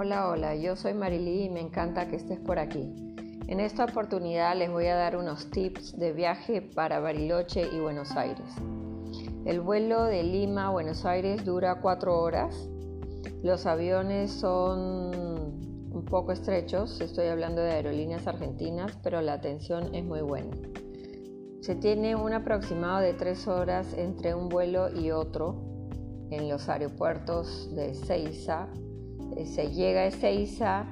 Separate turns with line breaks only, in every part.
Hola, hola, yo soy Marilí y me encanta que estés por aquí. En esta oportunidad les voy a dar unos tips de viaje para Bariloche y Buenos Aires. El vuelo de Lima a Buenos Aires dura cuatro horas. Los aviones son un poco estrechos, estoy hablando de aerolíneas argentinas, pero la atención es muy buena. Se tiene un aproximado de tres horas entre un vuelo y otro en los aeropuertos de Ceiza, se llega a Ezeiza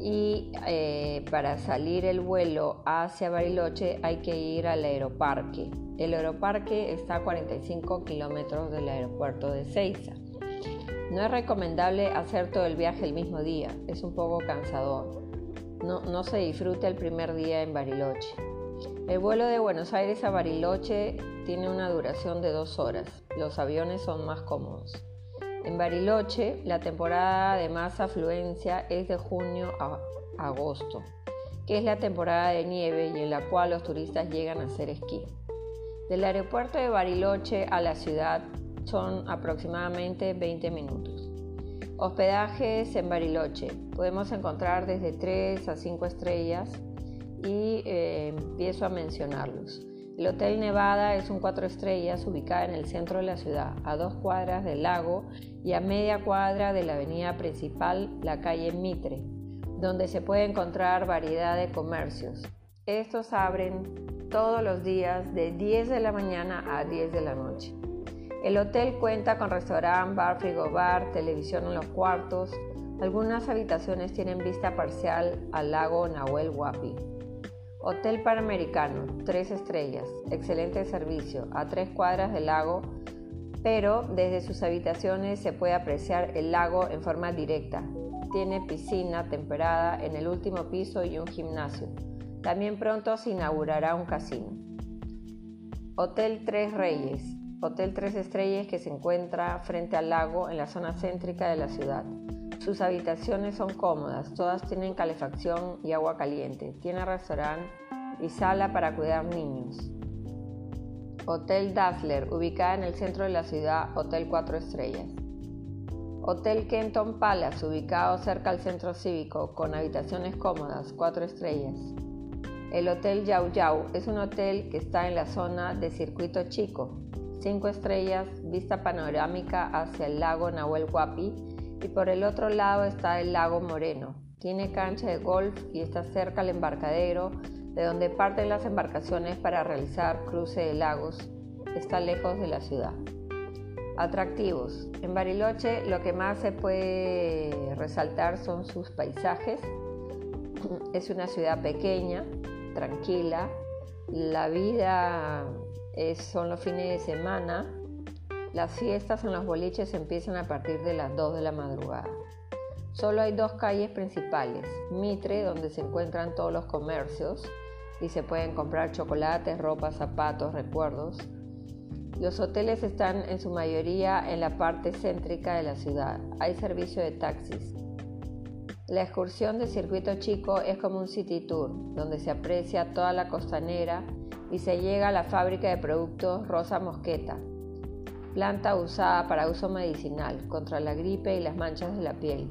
y eh, para salir el vuelo hacia Bariloche hay que ir al aeroparque. El aeroparque está a 45 kilómetros del aeropuerto de Ezeiza. No es recomendable hacer todo el viaje el mismo día, es un poco cansador. No, no se disfruta el primer día en Bariloche. El vuelo de Buenos Aires a Bariloche tiene una duración de dos horas. Los aviones son más cómodos. En Bariloche, la temporada de más afluencia es de junio a agosto, que es la temporada de nieve y en la cual los turistas llegan a hacer esquí. Del aeropuerto de Bariloche a la ciudad son aproximadamente 20 minutos. Hospedajes en Bariloche. Podemos encontrar desde 3 a 5 estrellas y eh, empiezo a mencionarlos. El Hotel Nevada es un cuatro estrellas ubicado en el centro de la ciudad, a dos cuadras del lago y a media cuadra de la avenida principal, la calle Mitre, donde se puede encontrar variedad de comercios. Estos abren todos los días de 10 de la mañana a 10 de la noche. El hotel cuenta con restaurante, bar, frigobar, televisión en los cuartos. Algunas habitaciones tienen vista parcial al lago Nahuel Huapi. Hotel Panamericano, tres estrellas, excelente servicio, a tres cuadras del lago, pero desde sus habitaciones se puede apreciar el lago en forma directa. Tiene piscina temperada en el último piso y un gimnasio. También pronto se inaugurará un casino. Hotel Tres Reyes, hotel tres estrellas que se encuentra frente al lago en la zona céntrica de la ciudad. Sus habitaciones son cómodas, todas tienen calefacción y agua caliente. Tiene restaurante y sala para cuidar niños. Hotel Dazzler, ubicada en el centro de la ciudad, Hotel 4 estrellas. Hotel Kenton Palace, ubicado cerca al centro cívico, con habitaciones cómodas, 4 estrellas. El Hotel Yau Yau es un hotel que está en la zona de Circuito Chico, 5 estrellas, vista panorámica hacia el lago Nahuel Huapi y por el otro lado está el lago Moreno. Tiene cancha de golf y está cerca al embarcadero de donde parten las embarcaciones para realizar cruce de lagos. Está lejos de la ciudad. Atractivos. En Bariloche lo que más se puede resaltar son sus paisajes. Es una ciudad pequeña, tranquila. La vida son los fines de semana las fiestas en los boliches empiezan a partir de las 2 de la madrugada. Solo hay dos calles principales, Mitre, donde se encuentran todos los comercios y se pueden comprar chocolates, ropa, zapatos, recuerdos. Los hoteles están en su mayoría en la parte céntrica de la ciudad. Hay servicio de taxis. La excursión de circuito chico es como un city tour, donde se aprecia toda la costanera y se llega a la fábrica de productos Rosa Mosqueta, planta usada para uso medicinal contra la gripe y las manchas de la piel.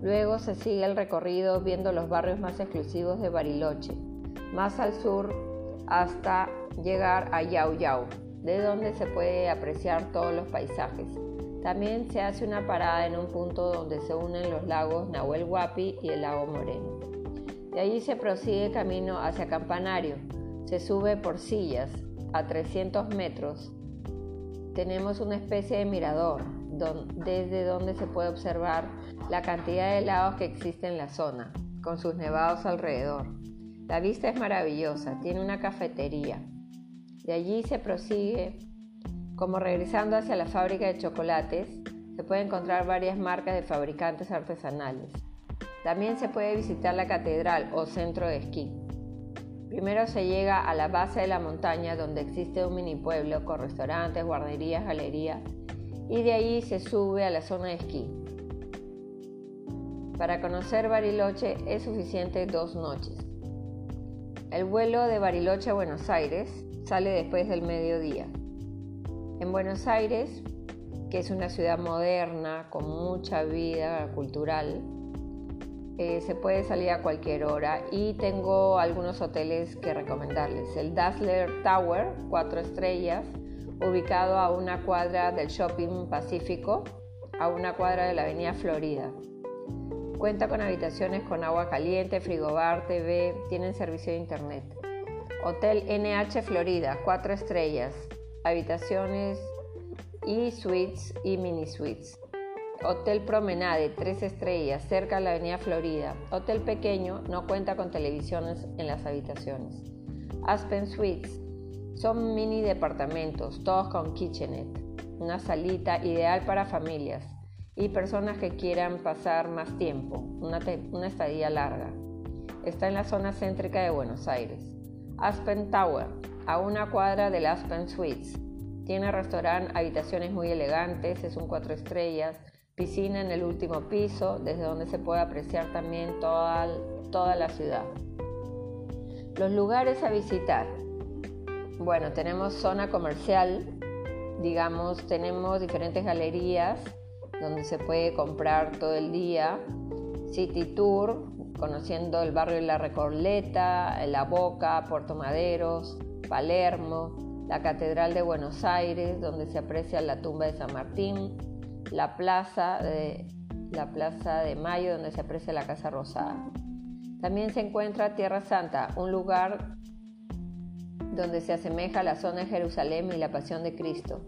Luego se sigue el recorrido viendo los barrios más exclusivos de Bariloche, más al sur hasta llegar a Yau Yau, de donde se puede apreciar todos los paisajes. También se hace una parada en un punto donde se unen los lagos Nahuel Huapi y el lago Moreno. De allí se prosigue camino hacia Campanario. Se sube por sillas a 300 metros tenemos una especie de mirador desde donde se puede observar la cantidad de helados que existe en la zona, con sus nevados alrededor. La vista es maravillosa, tiene una cafetería. De allí se prosigue, como regresando hacia la fábrica de chocolates, se puede encontrar varias marcas de fabricantes artesanales. También se puede visitar la catedral o centro de esquí. Primero se llega a la base de la montaña donde existe un mini pueblo con restaurantes, guarderías, galerías y de ahí se sube a la zona de esquí. Para conocer Bariloche es suficiente dos noches. El vuelo de Bariloche a Buenos Aires sale después del mediodía. En Buenos Aires, que es una ciudad moderna con mucha vida cultural, eh, se puede salir a cualquier hora y tengo algunos hoteles que recomendarles. El Dazzler Tower, 4 estrellas, ubicado a una cuadra del Shopping Pacífico, a una cuadra de la Avenida Florida. Cuenta con habitaciones con agua caliente, frigobar, TV, tienen servicio de internet. Hotel NH Florida, 4 estrellas, habitaciones y suites y mini suites. Hotel Promenade, 3 estrellas, cerca de la Avenida Florida. Hotel pequeño, no cuenta con televisiones en las habitaciones. Aspen Suites, son mini departamentos, todos con kitchenette, una salita ideal para familias y personas que quieran pasar más tiempo, una, estadía larga. Está en la zona céntrica de Buenos Aires. Aspen Tower, a una cuadra del Aspen Suites. Tiene restaurante, habitaciones muy elegantes, es un cuatro estrellas, piscina en el último piso, desde donde se puede apreciar también toda, toda la ciudad. Los lugares a visitar. Bueno, tenemos zona comercial, digamos, tenemos diferentes galerías donde se puede comprar todo el día. City Tour, conociendo el barrio de La Recoleta, La Boca, Puerto Maderos, Palermo, la Catedral de Buenos Aires, donde se aprecia la tumba de San Martín, la Plaza de, la plaza de Mayo, donde se aprecia la Casa Rosada. También se encuentra Tierra Santa, un lugar donde se asemeja la zona de Jerusalén y la Pasión de Cristo.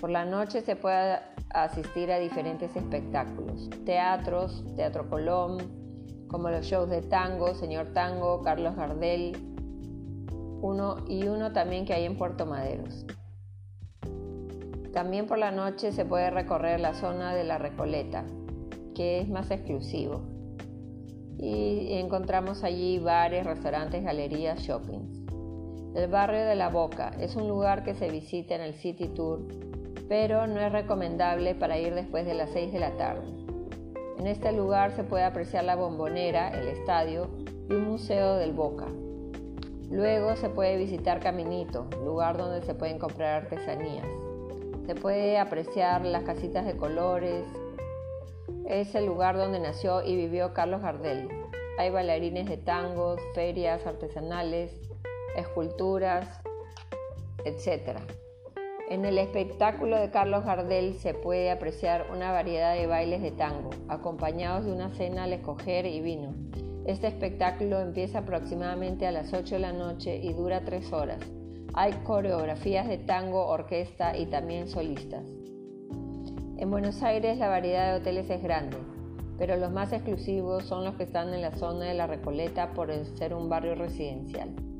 Por la noche se puede asistir a diferentes espectáculos, teatros, Teatro Colón, como los shows de tango, Señor Tango, Carlos Gardel, uno y uno también que hay en Puerto Maderos. También por la noche se puede recorrer la zona de la Recoleta, que es más exclusivo. Y encontramos allí bares, restaurantes, galerías, shoppings. El barrio de La Boca es un lugar que se visita en el City Tour pero no es recomendable para ir después de las 6 de la tarde. En este lugar se puede apreciar la bombonera, el estadio y un museo del Boca. Luego se puede visitar Caminito, lugar donde se pueden comprar artesanías. Se puede apreciar las casitas de colores. Es el lugar donde nació y vivió Carlos Gardel. Hay bailarines de tangos, ferias artesanales, esculturas, etc. En el espectáculo de Carlos Gardel se puede apreciar una variedad de bailes de tango, acompañados de una cena al escoger y vino. Este espectáculo empieza aproximadamente a las 8 de la noche y dura 3 horas. Hay coreografías de tango, orquesta y también solistas. En Buenos Aires la variedad de hoteles es grande, pero los más exclusivos son los que están en la zona de la Recoleta por ser un barrio residencial.